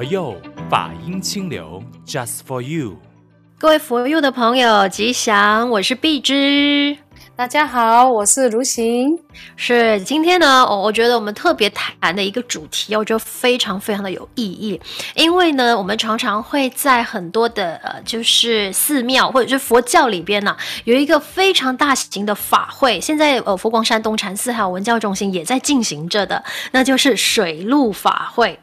佛佑法音清流，Just for you。各位佛佑的朋友，吉祥，我是碧芝。大家好，我是如行。是今天呢，我我觉得我们特别谈的一个主题，我觉得非常非常的有意义。因为呢，我们常常会在很多的呃，就是寺庙或者是佛教里边呢、啊，有一个非常大型的法会。现在呃，佛光山东禅寺还有文教中心也在进行着的，那就是水陆法会。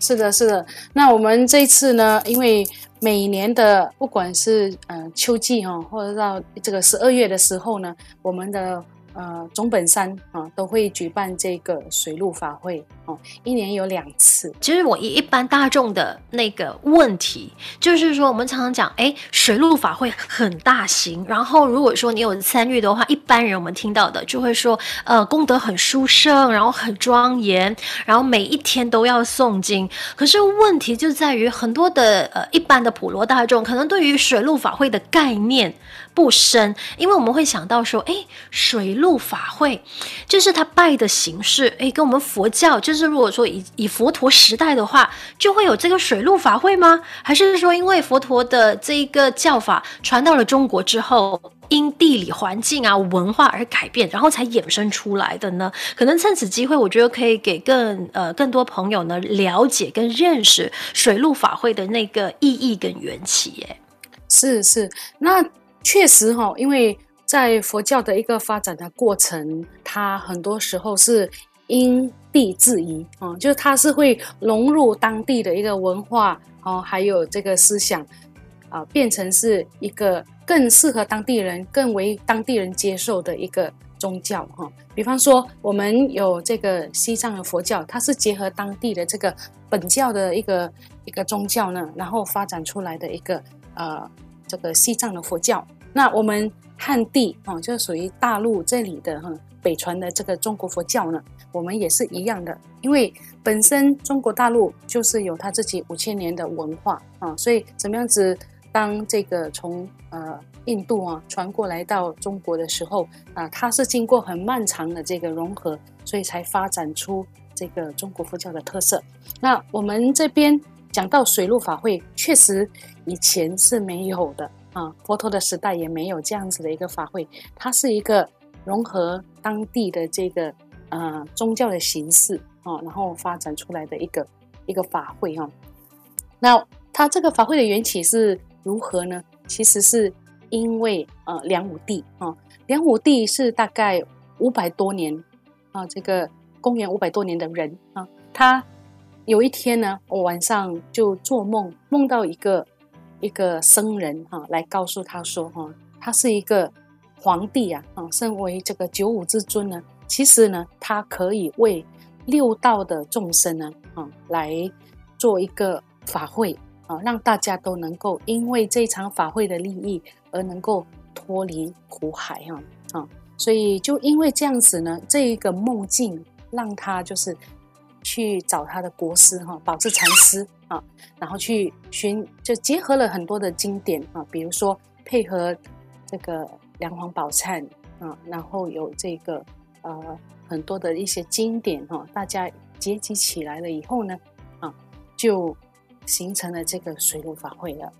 是的，是的。那我们这次呢，因为每年的不管是呃秋季哈，或者到这个十二月的时候呢，我们的。呃，中本山啊都会举办这个水陆法会哦，一年有两次。其实我一一般大众的那个问题，就是说我们常常讲，哎，水陆法会很大型，然后如果说你有参与的话，一般人我们听到的就会说，呃，功德很殊胜，然后很庄严，然后每一天都要诵经。可是问题就在于很多的呃一般的普罗大众，可能对于水陆法会的概念不深，因为我们会想到说，哎，水陆法会就是他拜的形式，哎，跟我们佛教就是如果说以以佛陀时代的话，就会有这个水陆法会吗？还是说因为佛陀的这一个教法传到了中国之后，因地理环境啊文化而改变，然后才衍生出来的呢？可能趁此机会，我觉得可以给更呃更多朋友呢了解跟认识水陆法会的那个意义跟缘起。哎，是是，那。确实哈，因为在佛教的一个发展的过程，它很多时候是因地制宜啊，就是它是会融入当地的一个文化哦，还有这个思想啊，变成是一个更适合当地人、更为当地人接受的一个宗教哈。比方说，我们有这个西藏的佛教，它是结合当地的这个本教的一个一个宗教呢，然后发展出来的一个呃这个西藏的佛教。那我们汉地啊，就属于大陆这里的哈北传的这个中国佛教呢，我们也是一样的，因为本身中国大陆就是有它自己五千年的文化啊，所以怎么样子当这个从呃印度啊传过来到中国的时候啊，它是经过很漫长的这个融合，所以才发展出这个中国佛教的特色。那我们这边讲到水陆法会，确实以前是没有的。啊，佛陀的时代也没有这样子的一个法会，它是一个融合当地的这个呃宗教的形式啊，然后发展出来的一个一个法会哈。那它这个法会的缘起是如何呢？其实是因为呃梁武帝啊，梁武帝是大概五百多年啊，这个公元五百多年的人啊，他有一天呢，我晚上就做梦，梦到一个。一个僧人哈，来告诉他说哈，他是一个皇帝啊，啊，身为这个九五之尊呢，其实呢，他可以为六道的众生呢，啊，来做一个法会啊，让大家都能够因为这场法会的利益而能够脱离苦海哈啊，所以就因为这样子呢，这一个梦境让他就是。去找他的国师哈，宝志禅师啊，然后去寻，就结合了很多的经典啊，比如说配合这个梁皇宝忏啊，然后有这个呃很多的一些经典哈，大家结集起来了以后呢，啊，就形成了这个水陆法会了。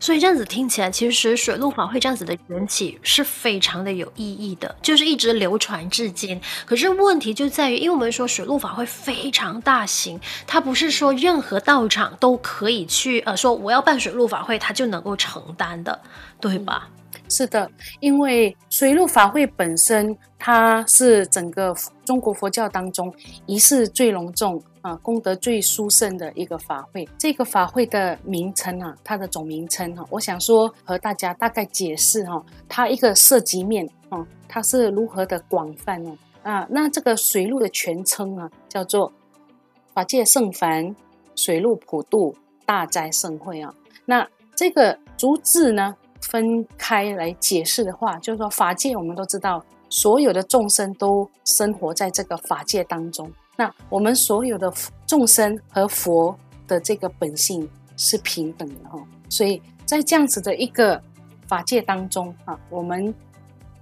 所以这样子听起来，其实水陆法会这样子的缘起是非常的有意义的，就是一直流传至今。可是问题就在于，因为我们说水陆法会非常大型，它不是说任何道场都可以去呃说我要办水陆法会，它就能够承担的，对吧？是的，因为水陆法会本身它是整个中国佛教当中仪式最隆重啊，功德最殊胜的一个法会。这个法会的名称啊，它的总名称哈，我想说和大家大概解释哈，它一个涉及面啊，它是如何的广泛呢？啊，那这个水陆的全称啊，叫做法界圣凡水陆普渡大斋盛会啊。那这个逐字呢，分开来解释的话，就是说法界，我们都知道，所有的众生都生活在这个法界当中。那我们所有的众生和佛的这个本性是平等的哈，所以在这样子的一个法界当中啊，我们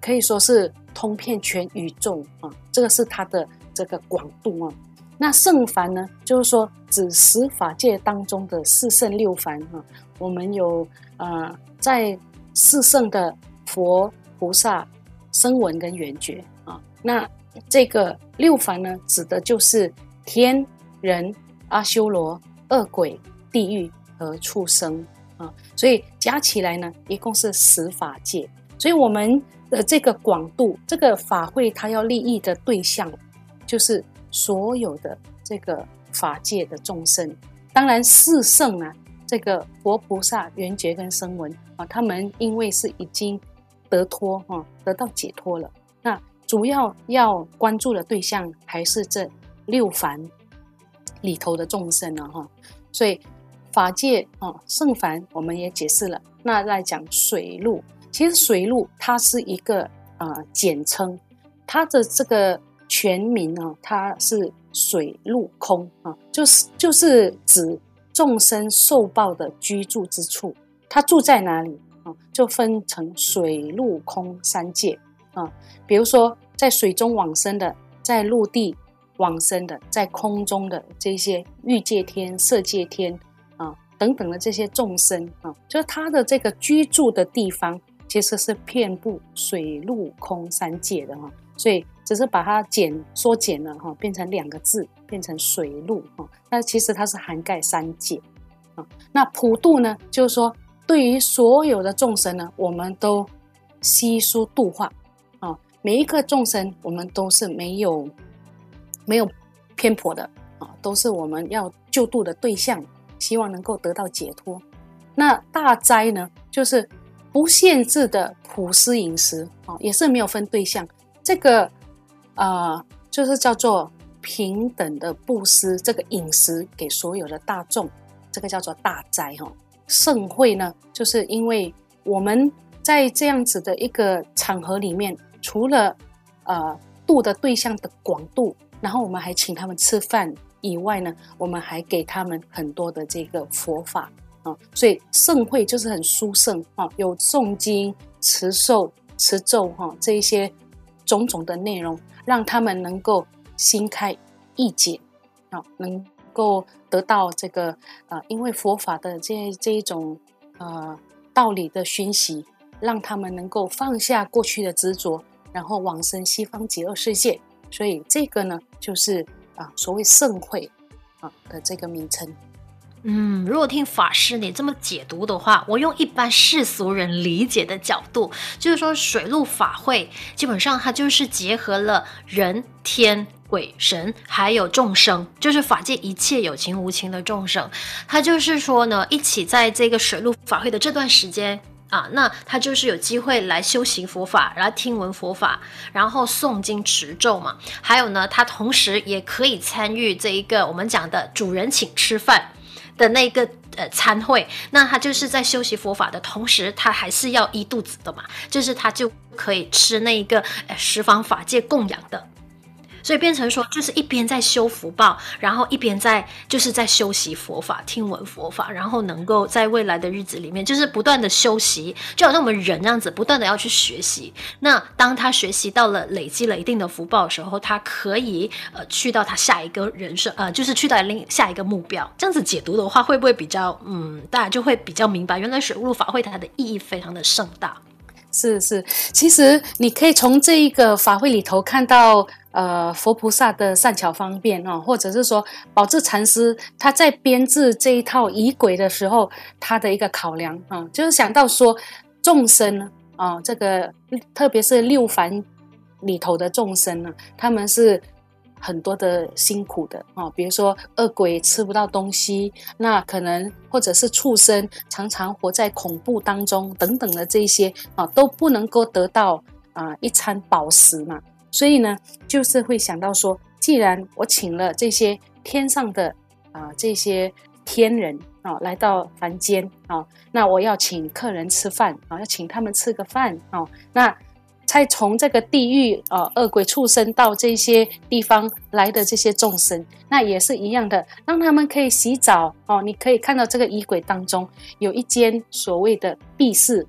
可以说是通遍全宇宙啊，这个是它的这个广度啊。那圣凡呢，就是说指十法界当中的四圣六凡啊。我们有呃，在四圣的佛菩萨、声闻跟缘觉啊。那这个六凡呢，指的就是天人、阿修罗、恶鬼、地狱和畜生啊。所以加起来呢，一共是十法界。所以我们的这个广度，这个法会，它要利益的对象，就是所有的这个法界的众生。当然，四圣啊，这个佛菩萨、缘觉跟声闻啊，他们因为是已经得脱哈，得到解脱了。那主要要关注的对象还是这六凡里头的众生啊哈。所以法界啊，圣凡我们也解释了。那来讲水陆。其实水陆它是一个啊、呃、简称，它的这个全名啊，它是水陆空啊，就是就是指众生受报的居住之处，它住在哪里啊？就分成水陆空三界啊。比如说在水中往生的，在陆地往生的，在空中的这些欲界天、色界天啊等等的这些众生啊，就是他的这个居住的地方。其实是遍布水陆空三界的哈，所以只是把它简缩减了哈，变成两个字，变成水陆哈。那其实它是涵盖三界啊。那普度呢，就是说对于所有的众生呢，我们都悉数度化啊。每一个众生，我们都是没有没有偏颇的啊，都是我们要救度的对象，希望能够得到解脱。那大斋呢，就是。不限制的普施饮食啊，也是没有分对象。这个、呃，就是叫做平等的布施，这个饮食给所有的大众，这个叫做大斋哈。盛会呢，就是因为我们在这样子的一个场合里面，除了呃度的对象的广度，然后我们还请他们吃饭以外呢，我们还给他们很多的这个佛法。啊，所以盛会就是很殊胜啊，有诵经、持咒、持咒哈，这一些种种的内容，让他们能够心开意解啊，能够得到这个啊，因为佛法的这这一种呃道理的熏习，让他们能够放下过去的执着，然后往生西方极乐世界。所以这个呢，就是啊，所谓盛会啊的这个名称。嗯，如果听法师你这么解读的话，我用一般世俗人理解的角度，就是说水陆法会基本上它就是结合了人、天、鬼、神，还有众生，就是法界一切有情无情的众生。他就是说呢，一起在这个水陆法会的这段时间啊，那他就是有机会来修行佛法，然后听闻佛法，然后诵经持咒嘛。还有呢，他同时也可以参与这一个我们讲的主人请吃饭。的那个呃参会，那他就是在修习佛法的同时，他还是要医肚子的嘛，就是他就可以吃那一个呃十方法界供养的。所以变成说，就是一边在修福报，然后一边在就是在修习佛法、听闻佛法，然后能够在未来的日子里面，就是不断的修习，就好像我们人这样子，不断的要去学习。那当他学习到了累积了一定的福报的时候，他可以呃去到他下一个人生，呃，就是去到另下一个目标。这样子解读的话，会不会比较嗯，大家就会比较明白，原来水陆法会它的意义非常的盛大。是是，其实你可以从这一个法会里头看到。呃，佛菩萨的善巧方便啊，或者是说宝志禅师他在编制这一套仪轨的时候，他的一个考量啊，就是想到说众生啊，这个特别是六凡里头的众生呢，他们是很多的辛苦的啊，比如说恶鬼吃不到东西，那可能或者是畜生常常活在恐怖当中等等的这些啊，都不能够得到啊一餐饱食嘛。所以呢，就是会想到说，既然我请了这些天上的啊、这些天人啊、来到凡间啊、那我要请客人吃饭啊、要请他们吃个饭啊、那再从这个地狱啊、恶鬼畜生到这些地方来的这些众生，那也是一样的，让他们可以洗澡哦。你可以看到这个仪轨当中有一间所谓的闭室，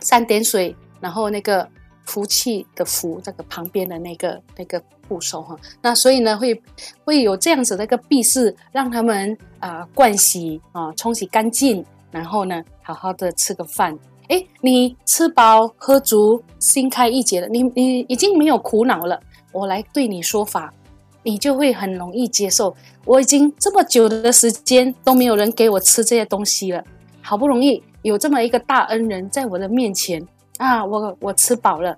三点水，然后那个。福气的福这个旁边的那个那个部首哈。那所以呢，会会有这样子的一个避世，让他们啊盥、洗啊冲洗干净，然后呢好好的吃个饭。哎，你吃饱喝足，心开意解了，你你已经没有苦恼了。我来对你说法，你就会很容易接受。我已经这么久的时间都没有人给我吃这些东西了，好不容易有这么一个大恩人在我的面前啊，我我吃饱了，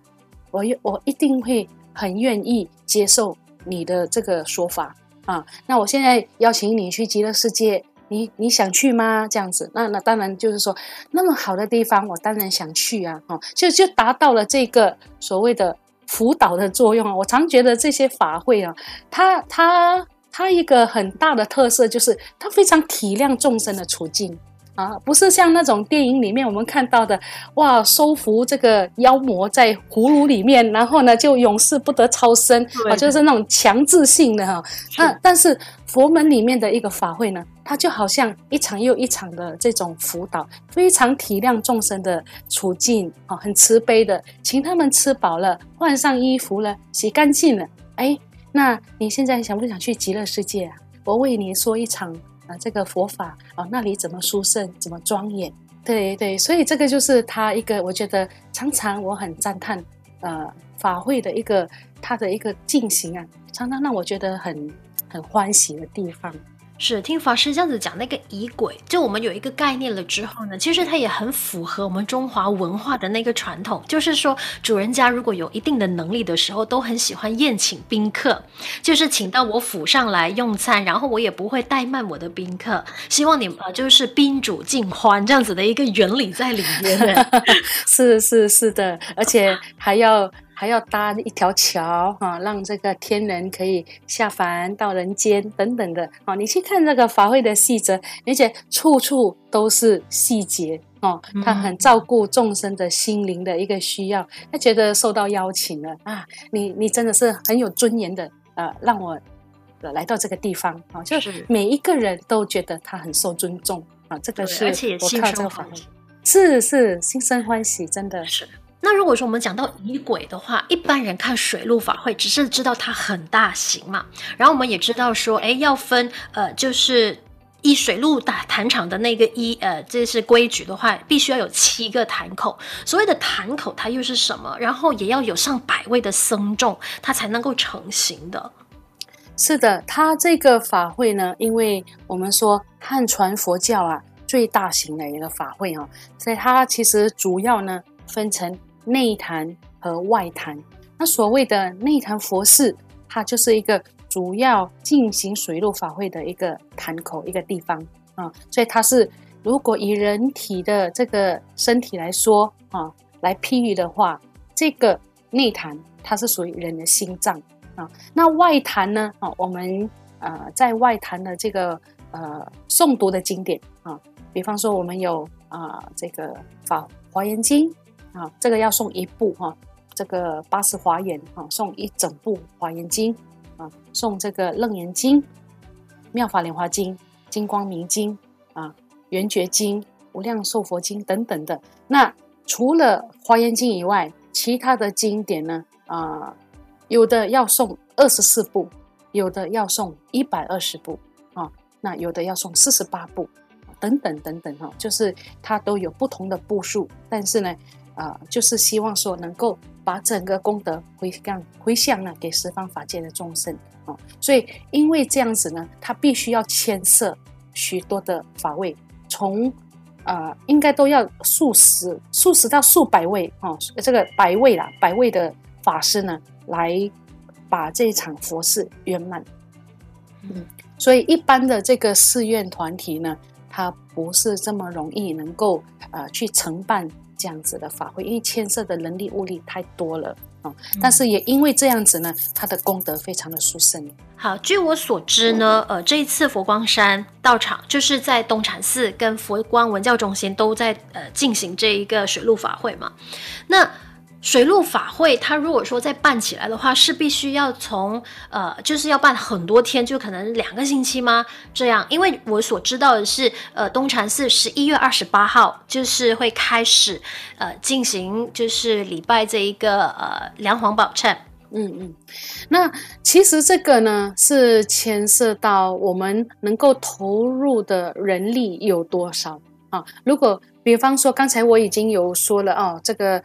我我一定会很愿意接受你的这个说法啊。那我现在邀请你去极乐世界。你你想去吗？这样子，那那当然就是说，那么好的地方，我当然想去啊！哈，就就达到了这个所谓的辅导的作用啊。我常觉得这些法会啊，它它它一个很大的特色就是，它非常体谅众生的处境。啊，不是像那种电影里面我们看到的，哇，收服这个妖魔在葫芦里面，然后呢就永世不得超生啊，就是那种强制性的哈。那但是佛门里面的一个法会呢，它就好像一场又一场的这种辅导，非常体谅众生的处境啊，很慈悲的，请他们吃饱了，换上衣服了，洗干净了，哎，那你现在想不想去极乐世界啊？我为你说一场。啊，这个佛法啊，那里怎么殊胜，怎么庄严？对对，所以这个就是他一个，我觉得常常我很赞叹，呃，法会的一个他的一个进行啊，常常让我觉得很很欢喜的地方。是听法师这样子讲那个仪轨，就我们有一个概念了之后呢，其实它也很符合我们中华文化的那个传统，就是说主人家如果有一定的能力的时候，都很喜欢宴请宾客，就是请到我府上来用餐，然后我也不会怠慢我的宾客，希望你们就是宾主尽欢这样子的一个原理在里面。是是是的，而且还要。还要搭一条桥啊，让这个天人可以下凡到人间等等的啊。你去看这个法会的细则，而且处处都是细节哦。他很照顾众生的心灵的一个需要，他觉得受到邀请了啊。你你真的是很有尊严的啊，让我来到这个地方啊，就是每一个人都觉得他很受尊重啊。这个是而且也心生欢喜，是是心生欢喜，真的是。那如果说我们讲到仪轨的话，一般人看水陆法会只是知道它很大型嘛，然后我们也知道说，哎，要分呃，就是一水陆打坛场的那个一呃，这是规矩的话，必须要有七个坛口。所谓的坛口，它又是什么？然后也要有上百位的僧众，它才能够成型的。是的，它这个法会呢，因为我们说汉传佛教啊最大型的一个法会啊，所以它其实主要呢分成。内坛和外坛，那所谓的内坛佛寺，它就是一个主要进行水陆法会的一个坛口，一个地方啊。所以它是，如果以人体的这个身体来说啊，来譬喻的话，这个内坛它是属于人的心脏啊。那外坛呢啊，我们呃在外坛的这个呃诵读的经典啊，比方说我们有啊这个法华严经。啊，这个要送一部哈，这个八十华严啊，送一整部华严经啊，送这个楞严经、妙法莲华经、金光明经啊、圆觉经、无量寿佛经等等的。那除了华严经以外，其他的经典呢啊，有的要送二十四部，有的要送一百二十部啊，那有的要送四十八部等等等等哈，就是它都有不同的部数，但是呢。啊、呃，就是希望说能够把整个功德回向回向呢给十方法界的众生啊、哦，所以因为这样子呢，他必须要牵涉许多的法位，从啊、呃、应该都要数十数十到数百位哦，这个百位啦，百位的法师呢来把这一场佛事圆满。嗯，所以一般的这个寺院团体呢，它不是这么容易能够呃去承办。这样子的法会，因为牵涉的人力物力太多了啊、嗯！但是也因为这样子呢，他的功德非常的殊胜。好，据我所知呢，呃，这一次佛光山道场就是在东禅寺跟佛光文教中心都在呃进行这一个水陆法会嘛。那水陆法会，它如果说再办起来的话，是必须要从呃，就是要办很多天，就可能两个星期吗？这样，因为我所知道的是，呃，东禅寺十一月二十八号就是会开始呃进行就是礼拜这一个呃梁皇宝忏。嗯嗯，那其实这个呢是牵涉到我们能够投入的人力有多少啊？如果比方说刚才我已经有说了哦，这个。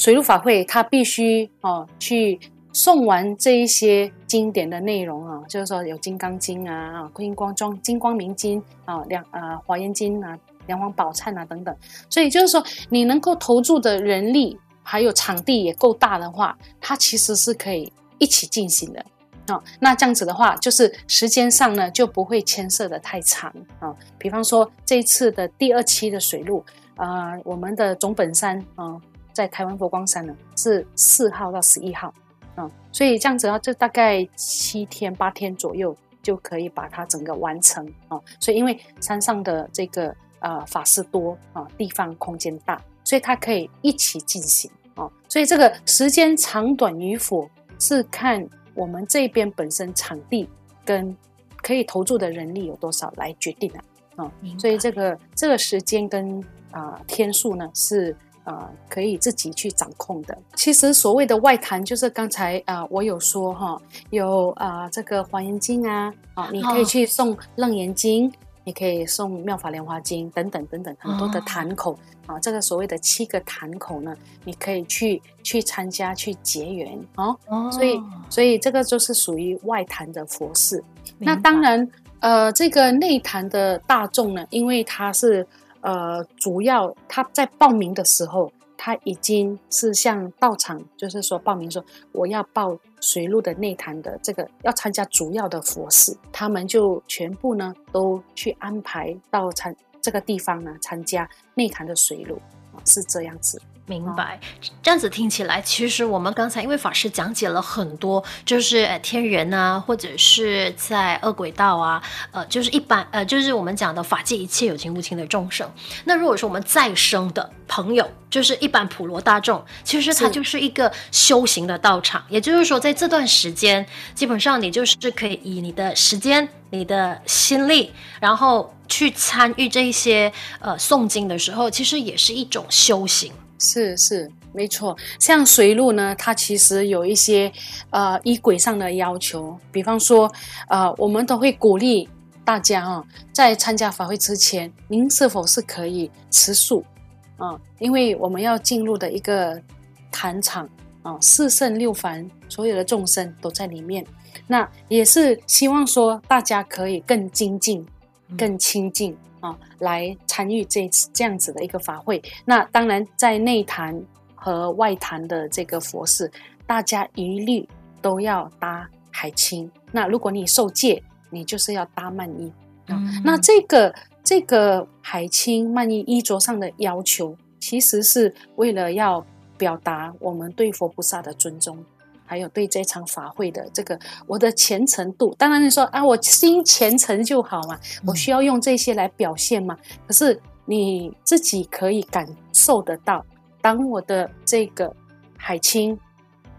水陆法会，他必须哦去诵完这一些经典的内容啊，就是说有《金刚经》啊、啊《金光装金光明经》啊、两啊《华严经》啊、《梁皇宝忏》啊等等。所以就是说，你能够投注的人力还有场地也够大的话，它其实是可以一起进行的啊。那这样子的话，就是时间上呢就不会牵涉得太长啊。比方说这一次的第二期的水陆啊，我们的总本山啊。在台湾佛光山呢，是四号到十一号，嗯，所以这样子啊，就大概七天八天左右就可以把它整个完成啊。所以因为山上的这个呃法师多啊，地方空间大，所以它可以一起进行啊。所以这个时间长短与否是看我们这边本身场地跟可以投注的人力有多少来决定的啊。所以这个这个时间跟啊、呃、天数呢是。啊、呃，可以自己去掌控的。其实所谓的外坛，就是刚才啊、呃，我有说哈，有啊、呃、这个《华严经》啊，啊，你可以去送《楞严经》，你可以送《妙法莲华经》等等等等很多的坛口啊。这个所谓的七个坛口呢，你可以去去参加去结缘哦。所以所以这个就是属于外坛的佛事。那当然，呃，这个内坛的大众呢，因为它是。呃，主要他在报名的时候，他已经是向道场，就是说报名说我要报水路的内坛的这个要参加主要的佛事，他们就全部呢都去安排到参这个地方呢参加内坛的水路，是这样子。明白，这样子听起来，其实我们刚才因为法师讲解了很多，就是呃天人啊，或者是在恶鬼道啊，呃，就是一般呃，就是我们讲的法界一切有情无情的众生。那如果说我们再生的朋友，就是一般普罗大众，其实它就是一个修行的道场。也就是说，在这段时间，基本上你就是可以以你的时间、你的心力，然后去参与这一些呃诵经的时候，其实也是一种修行。是是没错，像水陆呢，它其实有一些呃仪轨上的要求，比方说呃，我们都会鼓励大家啊、哦，在参加法会之前，您是否是可以持素？啊？因为我们要进入的一个坛场啊，四圣六凡所有的众生都在里面，那也是希望说大家可以更精进、更亲近。啊，来参与这次这样子的一个法会。那当然，在内坛和外坛的这个佛事，大家一律都要搭海青。那如果你受戒，你就是要搭曼衣。啊、嗯，那这个这个海青曼衣衣着上的要求，其实是为了要表达我们对佛菩萨的尊重。还有对这场法会的这个我的虔诚度，当然你说啊，我心虔诚就好嘛，我需要用这些来表现嘛。可是你自己可以感受得到，当我的这个海青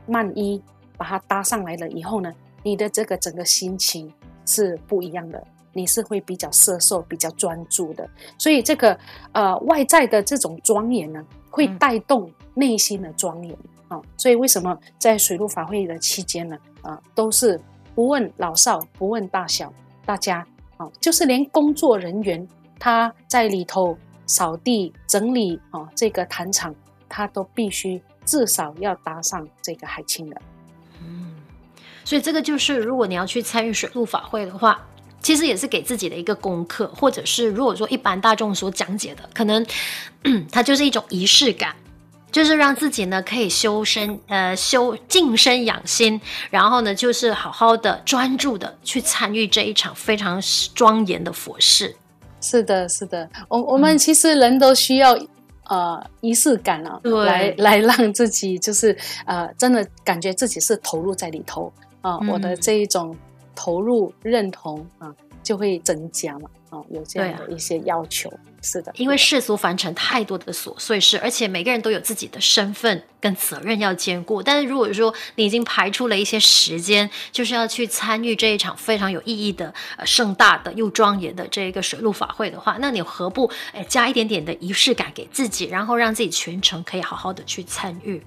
縵衣把它搭上来了以后呢，你的这个整个心情是不一样的，你是会比较摄受、比较专注的。所以这个呃外在的这种庄严呢，会带动内心的庄严。啊，所以为什么在水陆法会的期间呢？啊，都是不问老少，不问大小，大家啊，就是连工作人员他在里头扫地整理啊，这个坛场，他都必须至少要搭上这个海青的。嗯，所以这个就是，如果你要去参与水陆法会的话，其实也是给自己的一个功课，或者是如果说一般大众所讲解的，可能它就是一种仪式感。就是让自己呢可以修身，呃，修静身养心，然后呢，就是好好的专注的去参与这一场非常庄严的佛事。是的，是的，我我们其实人都需要、嗯、呃仪式感啊，对来来让自己就是呃真的感觉自己是投入在里头啊，呃嗯、我的这一种投入认同啊就会增加嘛。哦，有这样的一些要求。啊、是的，因为世俗凡尘太多的琐碎事，而且每个人都有自己的身份跟责任要兼顾。但是如果说你已经排出了一些时间，就是要去参与这一场非常有意义的、呃盛大的又庄严的这一个水陆法会的话，那你何不诶加一点点的仪式感给自己，然后让自己全程可以好好的去参与？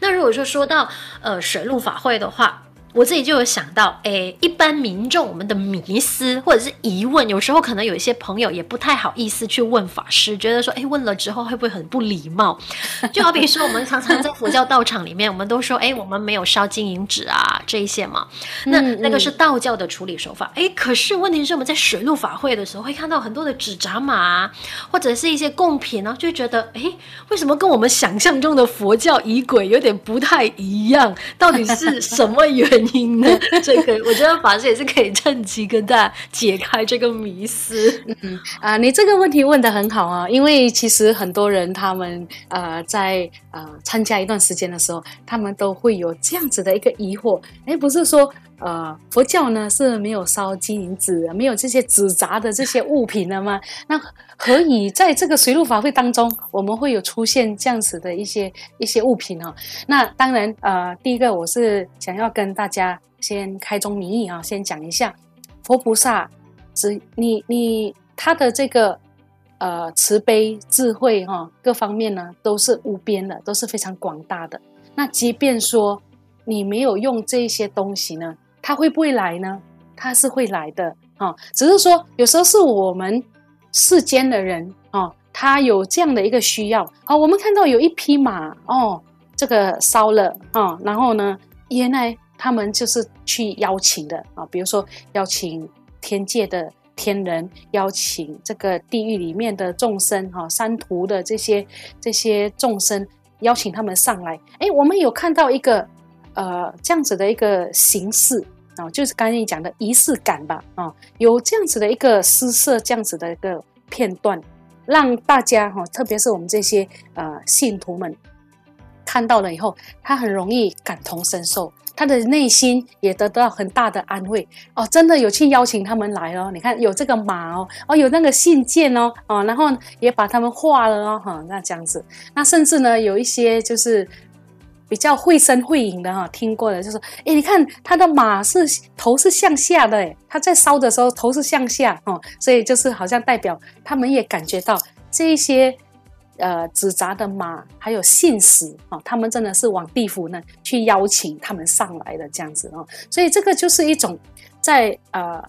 那如果说说到呃水陆法会的话，我自己就有想到，诶，一般民众我们的迷思或者是疑问，有时候可能有一些朋友也不太好意思去问法师，觉得说，诶，问了之后会不会很不礼貌？就好比说，我们常常在佛教道场里面，我们都说，诶，我们没有烧金银纸啊这一些嘛，那那个是道教的处理手法。诶，可是问题是我们在水陆法会的时候，会看到很多的纸扎马，啊或者是一些贡品呢，就觉得，诶，为什么跟我们想象中的佛教仪轨有点不太一样？到底是什么原因？呢，这个我觉得法师也是可以趁机跟大家解开这个迷思。嗯啊，你这个问题问的很好啊，因为其实很多人他们呃在呃参加一段时间的时候，他们都会有这样子的一个疑惑，哎，不是说呃佛教呢是没有烧金银纸，没有这些纸扎的这些物品的吗？那何以在这个水陆法会当中，我们会有出现这样子的一些一些物品呢？那当然，呃，第一个我是想要跟大家先开宗明义啊，先讲一下佛菩萨，只你你他的这个呃慈悲智慧哈，各方面呢都是无边的，都是非常广大的。那即便说你没有用这些东西呢，他会不会来呢？他是会来的啊，只是说有时候是我们。世间的人啊，他有这样的一个需要啊。我们看到有一匹马哦，这个烧了啊，然后呢，原来他们就是去邀请的啊、比如说邀请天界的天人，邀请这个地狱里面的众生哈、三途的这些这些众生，邀请他们上来。哎，我们有看到一个呃这样子的一个形式。哦，就是刚才你讲的仪式感吧，啊、有这样子的一个施设，这样子的一个片段，让大家哈、特别是我们这些呃信徒们看到了以后，他很容易感同身受，他的内心也得到很大的安慰。哦，真的有去邀请他们来哦，你看有这个马哦，哦有那个信件哦，哦，然后也把他们画了哦，哈、那这样子，那甚至呢有一些就是。比较绘声绘影的哈，听过的，就是说，哎，你看他的马是头是向下的，哎，他在烧的时候头是向下哦，所以就是好像代表他们也感觉到这一些呃纸扎的马还有信使啊，他们真的是往地府呢去邀请他们上来的这样子哦，所以这个就是一种在呃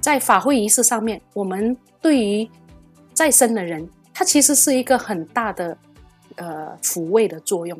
在法会仪式上面，我们对于在生的人，他其实是一个很大的呃抚慰的作用。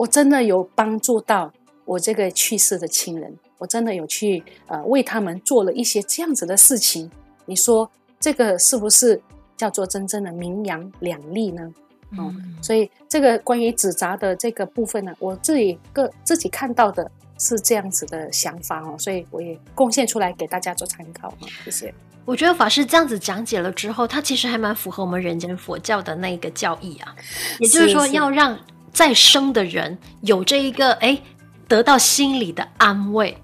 我真的有帮助到我这个去世的亲人，我真的有去呃为他们做了一些这样子的事情。你说这个是不是叫做真正的名扬两利呢？嗯，所以这个关于纸扎的这个部分呢，我自己个自己看到的是这样子的想法哦，所以我也贡献出来给大家做参考。谢谢。我觉得法师这样子讲解了之后，他其实还蛮符合我们人间佛教的那个教义啊，也就是说要让。再生的人有这一个哎，得到心理的安慰，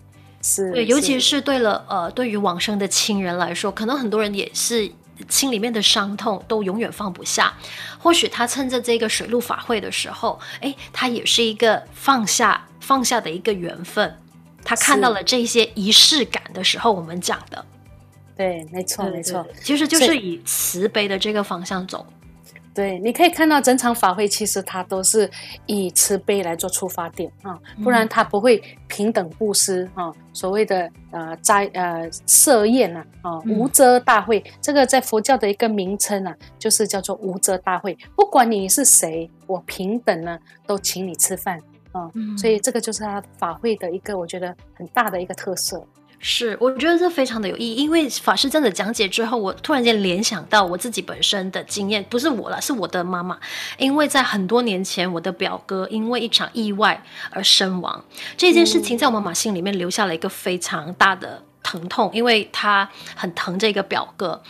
是对，尤其是对了呃，对于往生的亲人来说，可能很多人也是心里面的伤痛都永远放不下。或许他趁着这个水陆法会的时候，哎，他也是一个放下放下的一个缘分。他看到了这些仪式感的时候，我们讲的，对，没错，没错，其实就是以慈悲的这个方向走。对，你可以看到整场法会，其实它都是以慈悲来做出发点啊，不然它不会平等布施啊。所谓的呃斋呃设宴呐啊，无遮大会，这个在佛教的一个名称啊，就是叫做无遮大会。不管你是谁，我平等呢，都请你吃饭啊。所以这个就是它法会的一个我觉得很大的一个特色。是，我觉得这非常的有意义，因为法师这样的讲解之后，我突然间联想到我自己本身的经验，不是我了，是我的妈妈，因为在很多年前，我的表哥因为一场意外而身亡，这件事情在我妈妈心里面留下了一个非常大的疼痛，因为他很疼这个表哥。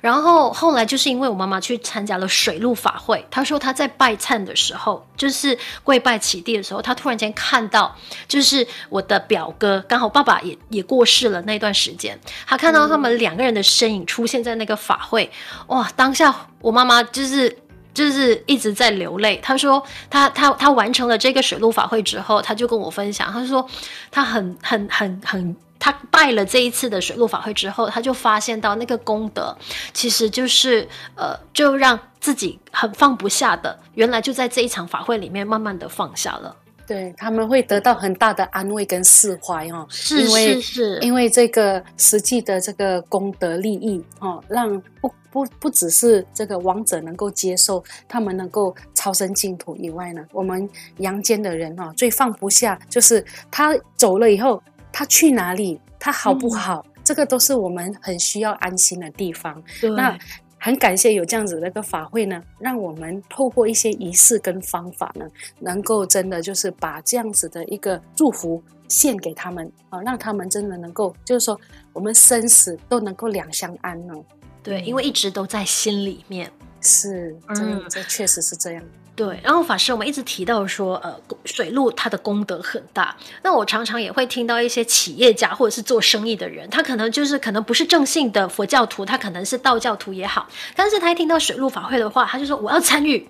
然后后来就是因为我妈妈去参加了水陆法会，她说她在拜忏的时候，就是跪拜起地的时候，她突然间看到，就是我的表哥刚好爸爸也也过世了那段时间，她看到他们两个人的身影出现在那个法会，哇！当下我妈妈就是。就是一直在流泪。他说他他他完成了这个水陆法会之后，他就跟我分享，他说他很很很很，他拜了这一次的水陆法会之后，他就发现到那个功德其实就是呃，就让自己很放不下的，原来就在这一场法会里面慢慢的放下了。对，他们会得到很大的安慰跟释怀哦，是因为是是，因为这个实际的这个功德利益哦，让不不不只是这个王者能够接受，他们能够超生净土以外呢，我们阳间的人哦，最放不下就是他走了以后，他去哪里，他好不好，嗯、这个都是我们很需要安心的地方。对那。很感谢有这样子的一个法会呢，让我们透过一些仪式跟方法呢，能够真的就是把这样子的一个祝福献给他们啊，让他们真的能够，就是说我们生死都能够两相安哦。对，因为一直都在心里面。是，这嗯，这确实是这样。对，然后法师，我们一直提到说，呃，水路它的功德很大。那我常常也会听到一些企业家或者是做生意的人，他可能就是可能不是正信的佛教徒，他可能是道教徒也好，但是他一听到水路法会的话，他就说我要参与。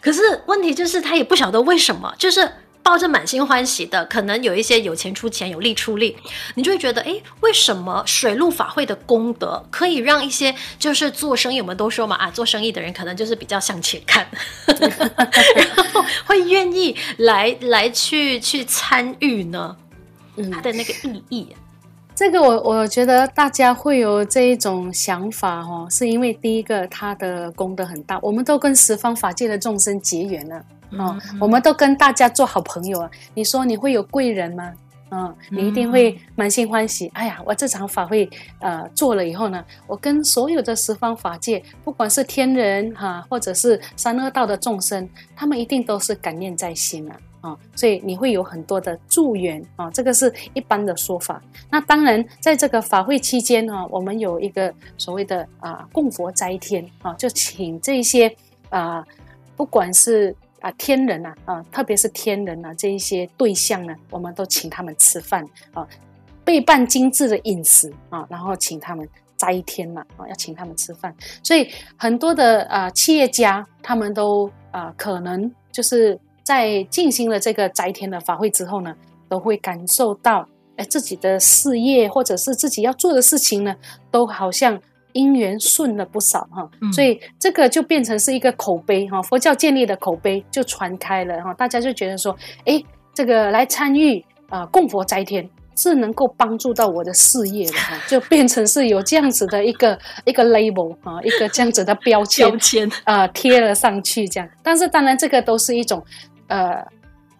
可是问题就是他也不晓得为什么，就是。抱着满心欢喜的，可能有一些有钱出钱，有力出力，你就会觉得，哎，为什么水陆法会的功德可以让一些就是做生意，我们都说嘛，啊，做生意的人可能就是比较向前看，然后会愿意来来去去参与呢？嗯，他的那个意义，这个我我觉得大家会有这一种想法哦，是因为第一个他的功德很大，我们都跟十方法界的众生结缘了。哦，我们都跟大家做好朋友啊！你说你会有贵人吗？嗯，你一定会满心欢喜。哎呀，我这场法会呃做了以后呢，我跟所有的十方法界，不管是天人哈、啊，或者是三恶道的众生，他们一定都是感念在心啊！啊，所以你会有很多的助缘啊，这个是一般的说法。那当然，在这个法会期间呢，我们有一个所谓的啊供佛斋天啊，就请这些啊，不管是啊，天人呐、啊，啊，特别是天人呐、啊，这一些对象呢，我们都请他们吃饭啊，备办精致的饮食啊，然后请他们斋天嘛，啊，要请他们吃饭。所以很多的啊企业家，他们都啊可能就是在进行了这个斋天的法会之后呢，都会感受到，哎，自己的事业或者是自己要做的事情呢，都好像。因缘顺了不少哈，所以这个就变成是一个口碑哈，佛教建立的口碑就传开了哈，大家就觉得说，哎，这个来参与啊供佛斋天是能够帮助到我的事业的哈，就变成是有这样子的一个一个 label 啊，一个这样子的标签标签。啊贴了上去这样，但是当然这个都是一种呃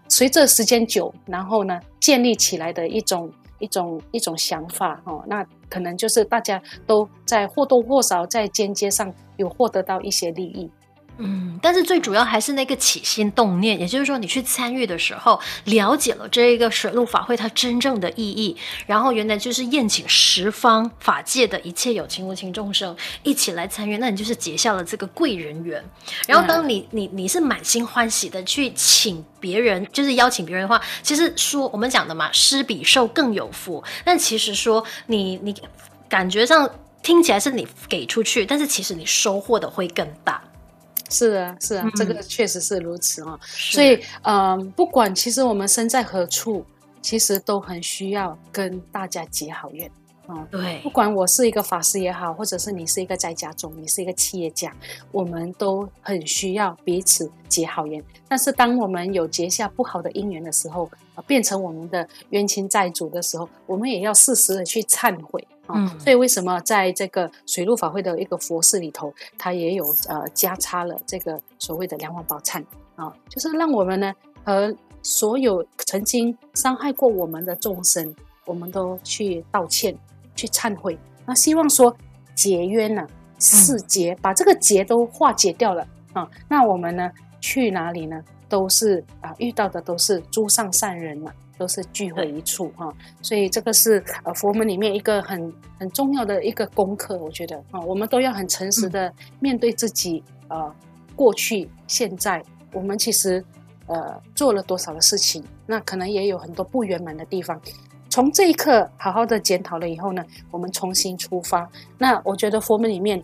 随着时间久，然后呢建立起来的一种。一种一种想法哦，那可能就是大家都在或多或少在间接上有获得到一些利益。嗯，但是最主要还是那个起心动念，也就是说，你去参与的时候，了解了这一个水陆法会它真正的意义，然后原来就是宴请十方法界的一切有情无情众生一起来参与，那你就是结下了这个贵人缘。然后当你、嗯、你你是满心欢喜的去请别人，就是邀请别人的话，其实说我们讲的嘛，施比受更有福。但其实说你你感觉上听起来是你给出去，但是其实你收获的会更大。是啊，是啊，嗯、这个确实是如此啊。是所以，嗯、呃，不管其实我们身在何处，其实都很需要跟大家结好缘啊。对，不管我是一个法师也好，或者是你是一个在家中，你是一个企业家，我们都很需要彼此结好缘。但是，当我们有结下不好的因缘的时候，啊，变成我们的冤亲债主的时候，我们也要适时的去忏悔。嗯，所以为什么在这个水陆法会的一个佛事里头，它也有呃加插了这个所谓的梁皇宝忏啊，就是让我们呢和所有曾经伤害过我们的众生，我们都去道歉，去忏悔，那希望说结冤呢、啊，释结，把这个结都化解掉了啊，那我们呢去哪里呢？都是啊遇到的都是诸上善人嘛，都是聚会一处哈、嗯。所以这个是呃佛门里面一个很很重要的一个功课，我觉得啊，我们都要很诚实的面对自己，呃，过去现在我们其实呃做了多少的事情，那可能也有很多不圆满的地方。从这一刻好好的检讨了以后呢，我们重新出发。那我觉得佛门里面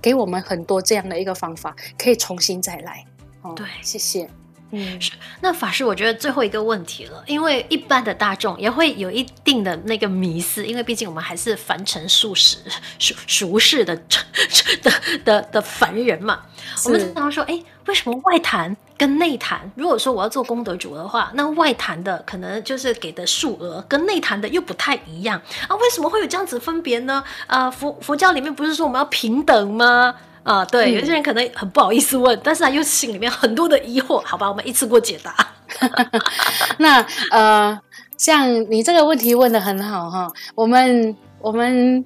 给我们很多这样的一个方法，可以重新再来。哦，对，谢谢。嗯，是。那法师，我觉得最后一个问题了，因为一般的大众也会有一定的那个迷思，因为毕竟我们还是凡尘俗世、俗俗世的 的的的凡人嘛。我们经常说，哎，为什么外坛跟内坛？如果说我要做功德主的话，那外坛的可能就是给的数额跟内坛的又不太一样啊？为什么会有这样子分别呢？啊，佛佛教里面不是说我们要平等吗？啊，对，有些人可能很不好意思问，嗯、但是他又心里面很多的疑惑。好吧，我们一次过解答。那呃，像你这个问题问的很好哈，我们我们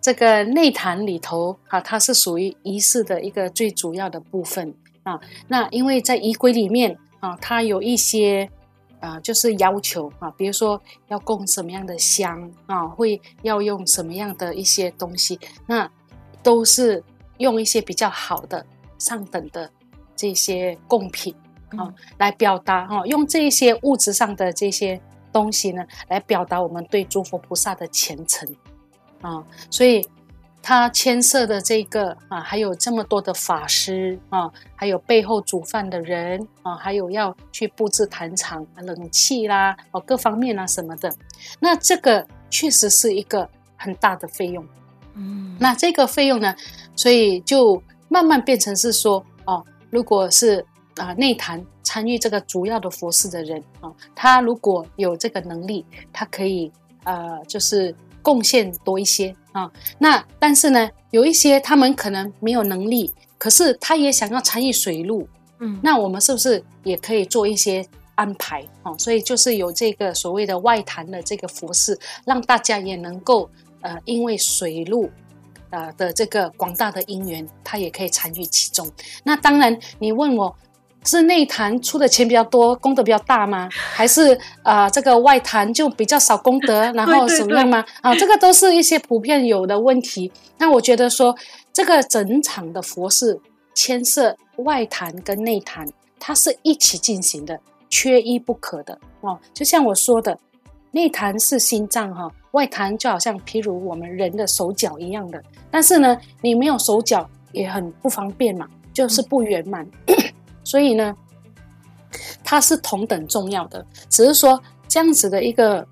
这个内坛里头啊，它是属于仪式的一个最主要的部分啊。那因为在仪轨里面啊，它有一些啊，就是要求啊，比如说要供什么样的香啊，会要用什么样的一些东西，那都是。用一些比较好的、上等的这些贡品啊、嗯，来表达哈，用这些物质上的这些东西呢，来表达我们对诸佛菩萨的虔诚啊。所以，他牵涉的这个啊，还有这么多的法师啊，还有背后煮饭的人啊，还有要去布置坛场、冷气啦，哦，各方面啊什么的。那这个确实是一个很大的费用。嗯，那这个费用呢？所以就慢慢变成是说，哦，如果是啊内坛参与这个主要的佛事的人啊，他如果有这个能力，他可以呃，就是贡献多一些啊。那但是呢，有一些他们可能没有能力，可是他也想要参与水路，嗯，那我们是不是也可以做一些安排啊？所以就是有这个所谓的外坛的这个佛事，让大家也能够。呃，因为水路，呃的这个广大的因缘，他也可以参与其中。那当然，你问我是内坛出的钱比较多，功德比较大吗？还是呃这个外坛就比较少功德，然后怎么样吗？啊，这个都是一些普遍有的问题。那我觉得说，这个整场的佛事牵涉外坛跟内坛，它是一起进行的，缺一不可的哦。就像我说的。内坛是心脏哈，外坛就好像譬如我们人的手脚一样的，但是呢，你没有手脚也很不方便嘛，就是不圆满，嗯、所以呢，它是同等重要的，只是说这样子的一个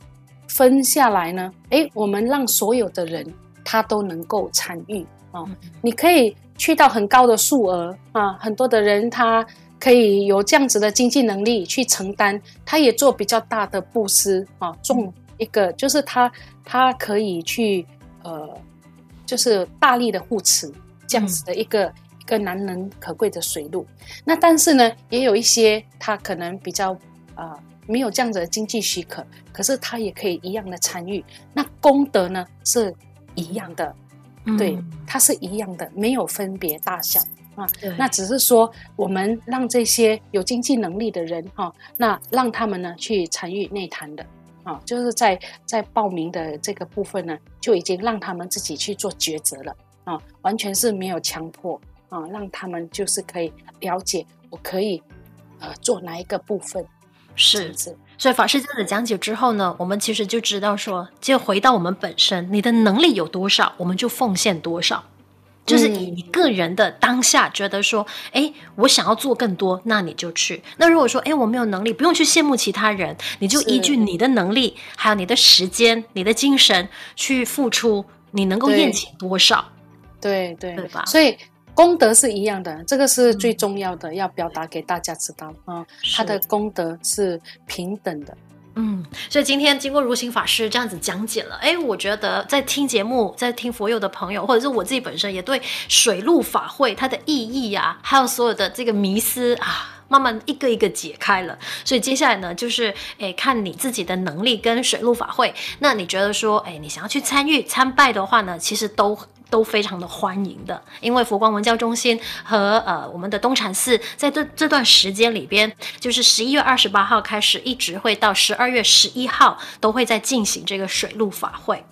分下来呢，诶，我们让所有的人他都能够参与啊，你可以去到很高的数额啊，很多的人他。可以有这样子的经济能力去承担，他也做比较大的布施啊，种一个就是他他可以去呃，就是大力的护持这样子的一个、嗯、一个难能可贵的水路。那但是呢，也有一些他可能比较啊、呃、没有这样子的经济许可，可是他也可以一样的参与。那功德呢是一样的，嗯、对，它是一样的，没有分别大小。啊，那只是说我们让这些有经济能力的人哈，那让他们呢去参与内坛的，啊，就是在在报名的这个部分呢，就已经让他们自己去做抉择了啊，完全是没有强迫啊，让他们就是可以了解我可以呃做哪一个部分，是是。所以法师这样子讲解之后呢，我们其实就知道说，就回到我们本身，你的能力有多少，我们就奉献多少。就是以你个人的当下觉得说，哎、嗯，我想要做更多，那你就去。那如果说，哎，我没有能力，不用去羡慕其他人，你就依据你的能力，还有你的时间、你的精神去付出，你能够宴请多少？对对，对吧？所以功德是一样的，这个是最重要的，嗯、要表达给大家知道啊，他的功德是平等的。嗯，所以今天经过如行法师这样子讲解了，哎，我觉得在听节目、在听佛友的朋友，或者是我自己本身，也对水陆法会它的意义啊，还有所有的这个迷思啊，慢慢一个一个解开了。所以接下来呢，就是哎，看你自己的能力跟水陆法会，那你觉得说，哎，你想要去参与参拜的话呢，其实都。都非常的欢迎的，因为佛光文教中心和呃我们的东禅寺在这这段时间里边，就是十一月二十八号开始，一直会到十二月十一号，都会在进行这个水陆法会。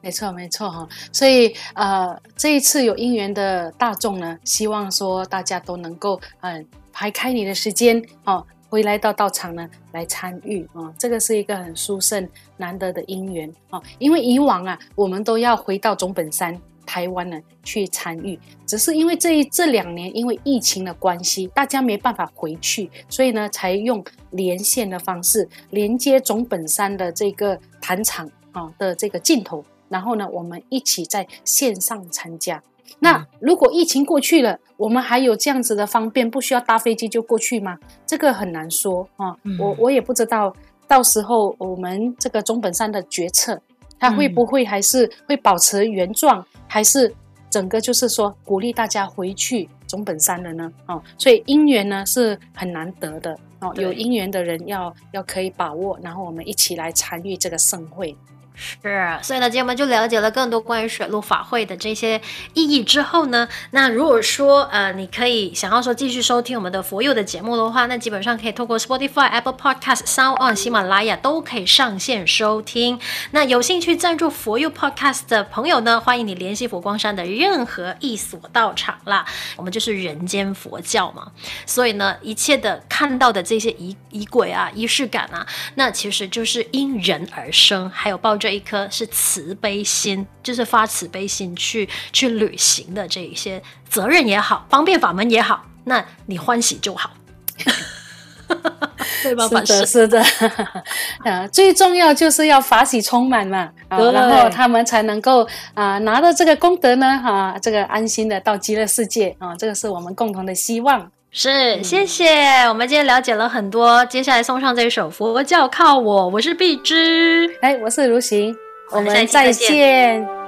没错，没错哈，所以呃这一次有因缘的大众呢，希望说大家都能够嗯、排开你的时间哦。回来到道场呢，来参与啊、哦，这个是一个很殊胜难得的因缘啊、哦。因为以往啊，我们都要回到总本山台湾呢去参与，只是因为这一这两年因为疫情的关系，大家没办法回去，所以呢，才用连线的方式连接总本山的这个坛场啊的这个镜头，然后呢，我们一起在线上参加。那如果疫情过去了，我们还有这样子的方便，不需要搭飞机就过去吗？这个很难说啊。我我也不知道，到时候我们这个总本山的决策，它会不会还是会保持原状，还是整个就是说鼓励大家回去总本山了呢？哦，所以姻缘呢是很难得的哦，有姻缘的人要要可以把握，然后我们一起来参与这个盛会。是，所以呢，今天我们就了解了更多关于水陆法会的这些意义之后呢，那如果说呃，你可以想要说继续收听我们的佛佑的节目的话，那基本上可以透过 Spotify、Apple Podcast、Sound On、喜马拉雅都可以上线收听。那有兴趣赞助佛佑 Podcast 的朋友呢，欢迎你联系佛光山的任何一所道场啦。我们就是人间佛教嘛，所以呢，一切的看到的这些仪仪轨啊、仪式感啊，那其实就是因人而生，还有抱着。一颗是慈悲心，就是发慈悲心去去履行的这一些责任也好，方便法门也好，那你欢喜就好，对吧？是的，是的，啊，最重要就是要法喜充满嘛，啊，然后他们才能够啊拿到这个功德呢，哈，这个安心的到极乐世界啊，这个是我们共同的希望。是，谢谢。我们今天了解了很多，接下来送上这首《佛教靠我》，我是碧芝，哎，我是如行，我们再见。